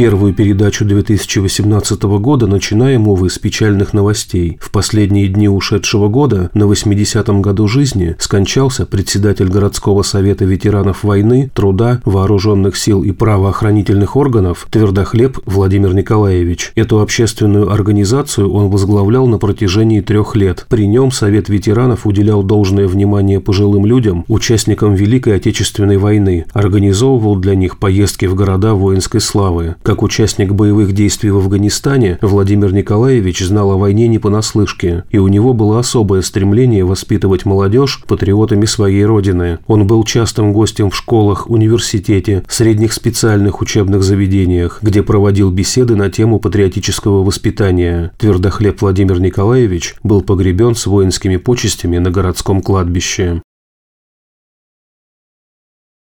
Первую передачу 2018 года начинаем, увы, с печальных новостей. В последние дни ушедшего года, на 80-м году жизни, скончался председатель городского совета ветеранов войны, труда, вооруженных сил и правоохранительных органов Твердохлеб Владимир Николаевич. Эту общественную организацию он возглавлял на протяжении трех лет. При нем Совет ветеранов уделял должное внимание пожилым людям, участникам Великой Отечественной войны, организовывал для них поездки в города воинской славы. Как участник боевых действий в Афганистане, Владимир Николаевич знал о войне не понаслышке, и у него было особое стремление воспитывать молодежь патриотами своей родины. Он был частым гостем в школах, университете, средних специальных учебных заведениях, где проводил беседы на тему патриотического воспитания. Твердохлеб Владимир Николаевич был погребен с воинскими почестями на городском кладбище.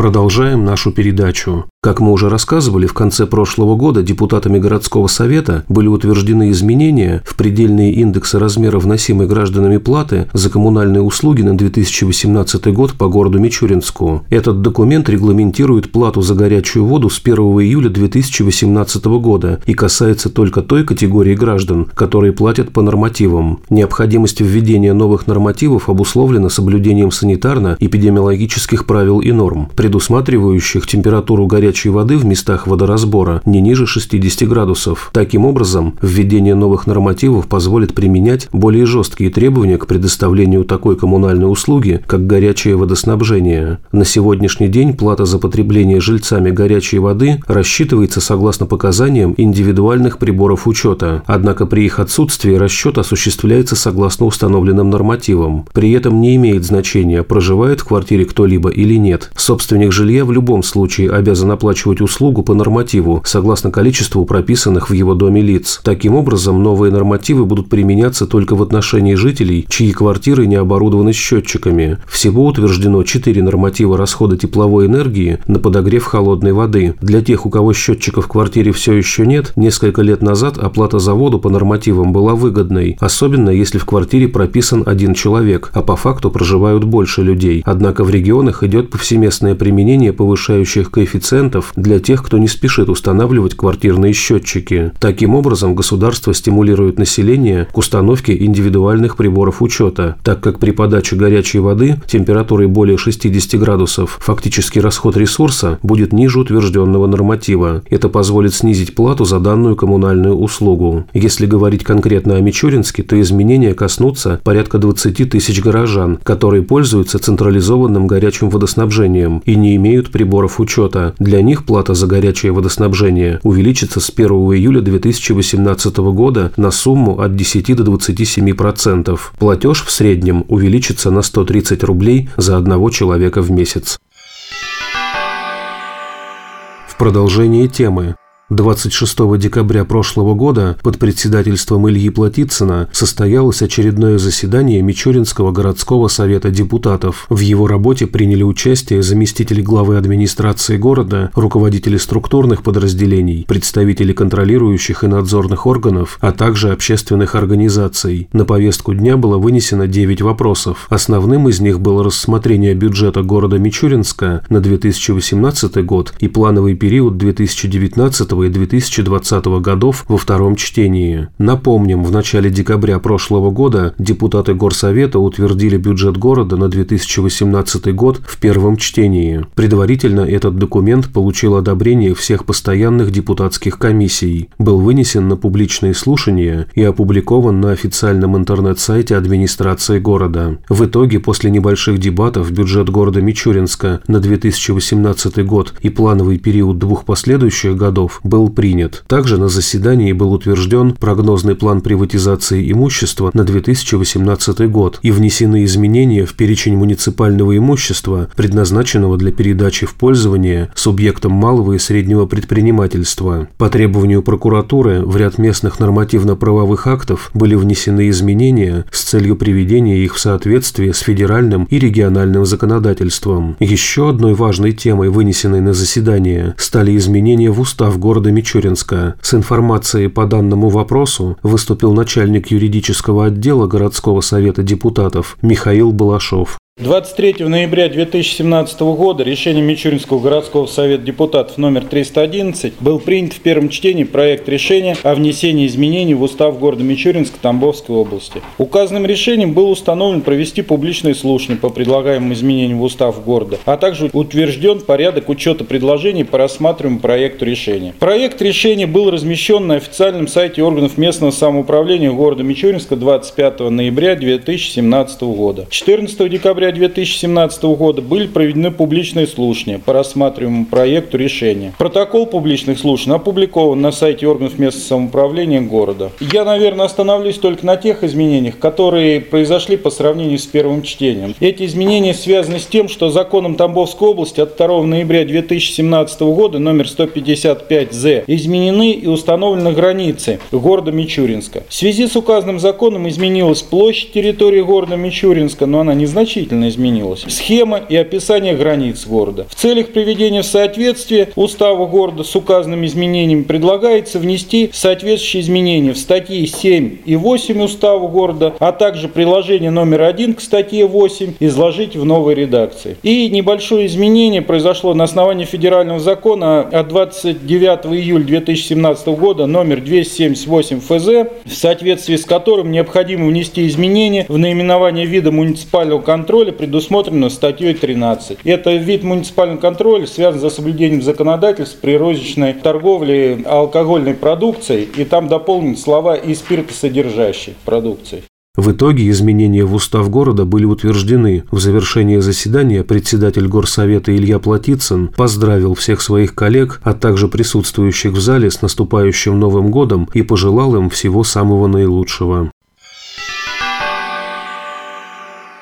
Продолжаем нашу передачу. Как мы уже рассказывали, в конце прошлого года депутатами городского совета были утверждены изменения в предельные индексы размера вносимой гражданами платы за коммунальные услуги на 2018 год по городу Мичуринску. Этот документ регламентирует плату за горячую воду с 1 июля 2018 года и касается только той категории граждан, которые платят по нормативам. Необходимость введения новых нормативов обусловлена соблюдением санитарно-эпидемиологических правил и норм, предусматривающих температуру горячей воды в местах водоразбора не ниже 60 градусов. Таким образом, введение новых нормативов позволит применять более жесткие требования к предоставлению такой коммунальной услуги, как горячее водоснабжение. На сегодняшний день плата за потребление жильцами горячей воды рассчитывается согласно показаниям индивидуальных приборов учета, однако при их отсутствии расчет осуществляется согласно установленным нормативам. При этом не имеет значения, проживает в квартире кто-либо или нет. Собственник жилья в любом случае обязан оплачивать услугу по нормативу, согласно количеству прописанных в его доме лиц. Таким образом, новые нормативы будут применяться только в отношении жителей, чьи квартиры не оборудованы счетчиками. Всего утверждено 4 норматива расхода тепловой энергии на подогрев холодной воды. Для тех, у кого счетчиков в квартире все еще нет, несколько лет назад оплата за воду по нормативам была выгодной, особенно если в квартире прописан один человек, а по факту проживают больше людей. Однако в регионах идет повсеместное применение повышающих коэффициентов для тех, кто не спешит устанавливать квартирные счетчики. Таким образом, государство стимулирует население к установке индивидуальных приборов учета, так как при подаче горячей воды температурой более 60 градусов фактический расход ресурса будет ниже утвержденного норматива. Это позволит снизить плату за данную коммунальную услугу. Если говорить конкретно о Мичуринске, то изменения коснутся порядка 20 тысяч горожан, которые пользуются централизованным горячим водоснабжением и не имеют приборов учета. Для них плата за горячее водоснабжение увеличится с 1 июля 2018 года на сумму от 10 до 27%. Платеж в среднем увеличится на 130 рублей за одного человека в месяц. В продолжение темы 26 декабря прошлого года под председательством Ильи Платицына состоялось очередное заседание Мичуринского городского совета депутатов. В его работе приняли участие заместители главы администрации города, руководители структурных подразделений, представители контролирующих и надзорных органов, а также общественных организаций. На повестку дня было вынесено 9 вопросов. Основным из них было рассмотрение бюджета города Мичуринска на 2018 год и плановый период 2019 и 2020 годов во втором чтении. Напомним, в начале декабря прошлого года депутаты Горсовета утвердили бюджет города на 2018 год в первом чтении. Предварительно этот документ получил одобрение всех постоянных депутатских комиссий, был вынесен на публичные слушания и опубликован на официальном интернет-сайте администрации города. В итоге, после небольших дебатов, бюджет города Мичуринска на 2018 год и плановый период двух последующих годов был принят. Также на заседании был утвержден прогнозный план приватизации имущества на 2018 год и внесены изменения в перечень муниципального имущества, предназначенного для передачи в пользование субъектам малого и среднего предпринимательства. По требованию прокуратуры в ряд местных нормативно-правовых актов были внесены изменения с целью приведения их в соответствие с федеральным и региональным законодательством. Еще одной важной темой, вынесенной на заседание, стали изменения в устав города города Мичуринска. С информацией по данному вопросу выступил начальник юридического отдела городского совета депутатов Михаил Балашов. 23 ноября 2017 года решением Мичуринского городского совета депутатов номер 311 был принят в первом чтении проект решения о внесении изменений в устав города Мичуринска Тамбовской области. Указанным решением был установлен провести публичные слушания по предлагаемым изменениям в устав города, а также утвержден порядок учета предложений по рассматриваемому проекту решения. Проект решения был размещен на официальном сайте органов местного самоуправления города Мичуринска 25 ноября 2017 года. 14 декабря 2017 года были проведены публичные слушания по рассматриваемому проекту решения. Протокол публичных слушаний опубликован на сайте органов местного самоуправления города. Я, наверное, остановлюсь только на тех изменениях, которые произошли по сравнению с первым чтением. Эти изменения связаны с тем, что законом Тамбовской области от 2 ноября 2017 года номер 155-З изменены и установлены границы города Мичуринска. В связи с указанным законом изменилась площадь территории города Мичуринска, но она незначительна существенно изменилась. Схема и описание границ города. В целях приведения в соответствие устава города с указанными изменениями предлагается внести соответствующие изменения в статьи 7 и 8 устава города, а также приложение номер 1 к статье 8 изложить в новой редакции. И небольшое изменение произошло на основании федерального закона от 29 июля 2017 года номер 278 ФЗ, в соответствии с которым необходимо внести изменения в наименование вида муниципального контроля контроля предусмотрено статьей 13. Это вид муниципального контроля связан с соблюдением законодательств при розничной торговле алкогольной продукцией, и там дополнены слова и спиртосодержащей продукции. В итоге изменения в устав города были утверждены. В завершении заседания председатель горсовета Илья Платицын поздравил всех своих коллег, а также присутствующих в зале с наступающим Новым годом и пожелал им всего самого наилучшего.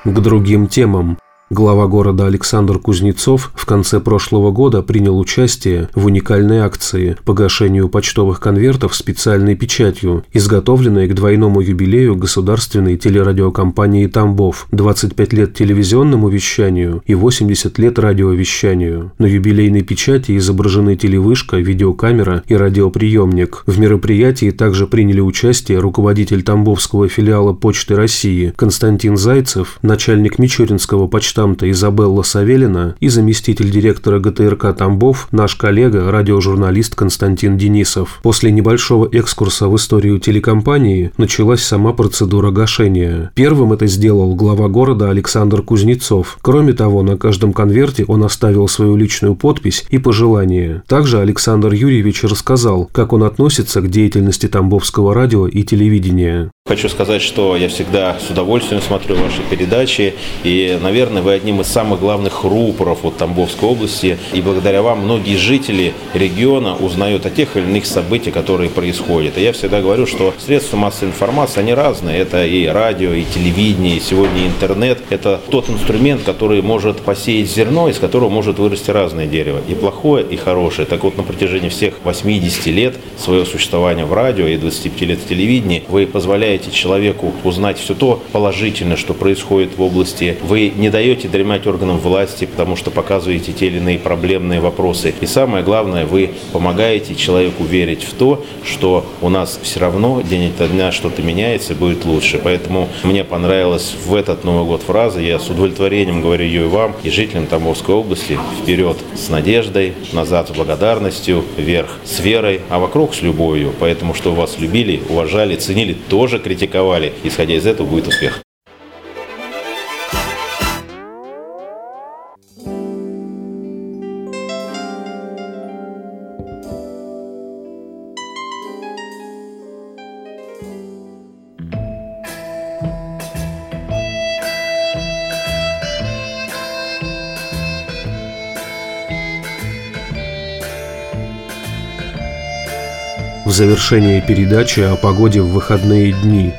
К другим темам. Глава города Александр Кузнецов в конце прошлого года принял участие в уникальной акции погашению почтовых конвертов специальной печатью, изготовленной к двойному юбилею государственной телерадиокомпании «Тамбов» 25 лет телевизионному вещанию и 80 лет радиовещанию. На юбилейной печати изображены телевышка, видеокамера и радиоприемник. В мероприятии также приняли участие руководитель Тамбовского филиала Почты России Константин Зайцев, начальник Мичуринского почтового штамта Изабелла Савелина и заместитель директора ГТРК Тамбов, наш коллега, радиожурналист Константин Денисов. После небольшого экскурса в историю телекомпании началась сама процедура гашения. Первым это сделал глава города Александр Кузнецов. Кроме того, на каждом конверте он оставил свою личную подпись и пожелание. Также Александр Юрьевич рассказал, как он относится к деятельности Тамбовского радио и телевидения. Хочу сказать, что я всегда с удовольствием смотрю ваши передачи, и, наверное, вы одним из самых главных рупоров вот Тамбовской области, и благодаря вам многие жители региона узнают о тех или иных событиях, которые происходят. И я всегда говорю, что средства массовой информации, они разные. Это и радио, и телевидение, и сегодня интернет. Это тот инструмент, который может посеять зерно, из которого может вырасти разное дерево. И плохое, и хорошее. Так вот, на протяжении всех 80 лет своего существования в радио и 25 лет в телевидении вы позволяете позволяете человеку узнать все то положительное, что происходит в области. Вы не даете дремать органам власти, потому что показываете те или иные проблемные вопросы. И самое главное, вы помогаете человеку верить в то, что у нас все равно день ото дня что-то меняется и будет лучше. Поэтому мне понравилась в этот Новый год фраза, я с удовлетворением говорю ее и вам, и жителям Тамбовской области. Вперед с надеждой, назад с благодарностью, вверх с верой, а вокруг с любовью. Поэтому, что вас любили, уважали, ценили, тоже критиковали. Исходя из этого будет успех. В завершении передачи о погоде в выходные дни.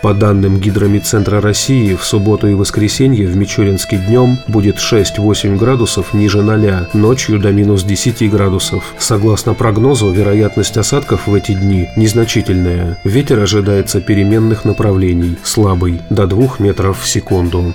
По данным Гидромедцентра России, в субботу и воскресенье в Мичуринске днем будет 6-8 градусов ниже 0, ночью до минус 10 градусов. Согласно прогнозу, вероятность осадков в эти дни незначительная. Ветер ожидается переменных направлений, слабый, до 2 метров в секунду.